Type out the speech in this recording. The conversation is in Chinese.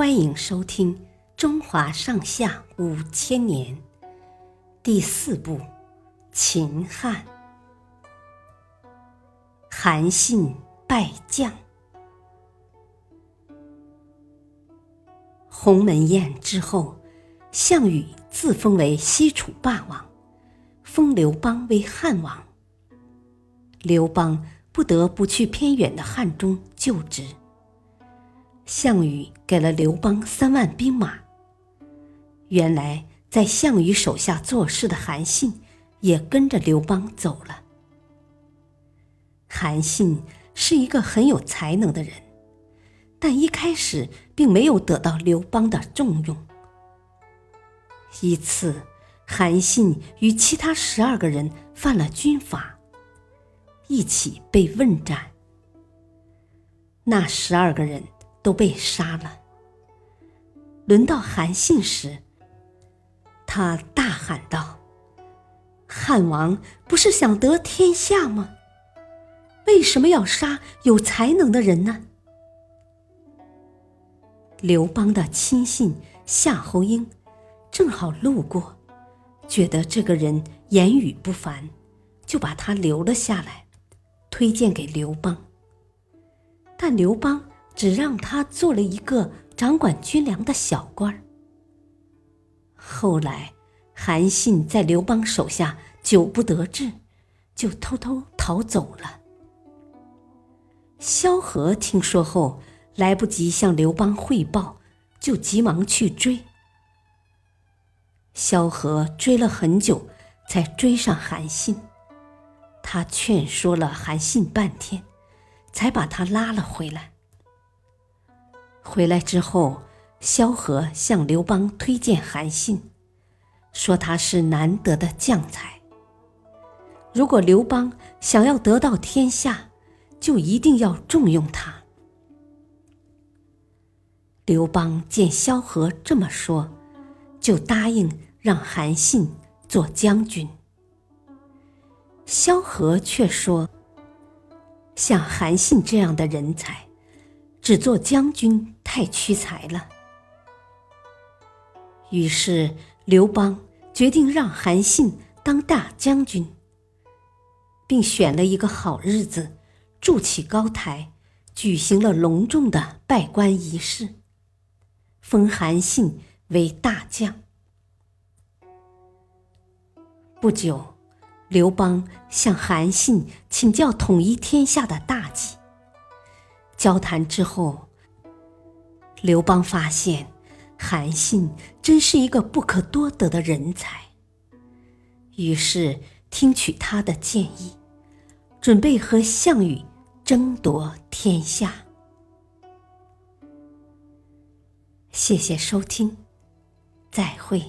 欢迎收听《中华上下五千年》第四部《秦汉》。韩信败将。鸿门宴之后，项羽自封为西楚霸王，封刘邦为汉王。刘邦不得不去偏远的汉中就职。项羽给了刘邦三万兵马。原来在项羽手下做事的韩信也跟着刘邦走了。韩信是一个很有才能的人，但一开始并没有得到刘邦的重用。一次，韩信与其他十二个人犯了军法，一起被问斩。那十二个人。都被杀了。轮到韩信时，他大喊道：“汉王不是想得天下吗？为什么要杀有才能的人呢？”刘邦的亲信夏侯婴正好路过，觉得这个人言语不凡，就把他留了下来，推荐给刘邦。但刘邦。只让他做了一个掌管军粮的小官儿。后来，韩信在刘邦手下久不得志，就偷偷逃走了。萧何听说后，来不及向刘邦汇报，就急忙去追。萧何追了很久，才追上韩信。他劝说了韩信半天，才把他拉了回来。回来之后，萧何向刘邦推荐韩信，说他是难得的将才。如果刘邦想要得到天下，就一定要重用他。刘邦见萧何这么说，就答应让韩信做将军。萧何却说：“像韩信这样的人才。”只做将军太屈才了，于是刘邦决定让韩信当大将军，并选了一个好日子，筑起高台，举行了隆重的拜官仪式，封韩信为大将。不久，刘邦向韩信请教统一天下的大。交谈之后，刘邦发现韩信真是一个不可多得的人才，于是听取他的建议，准备和项羽争夺天下。谢谢收听，再会。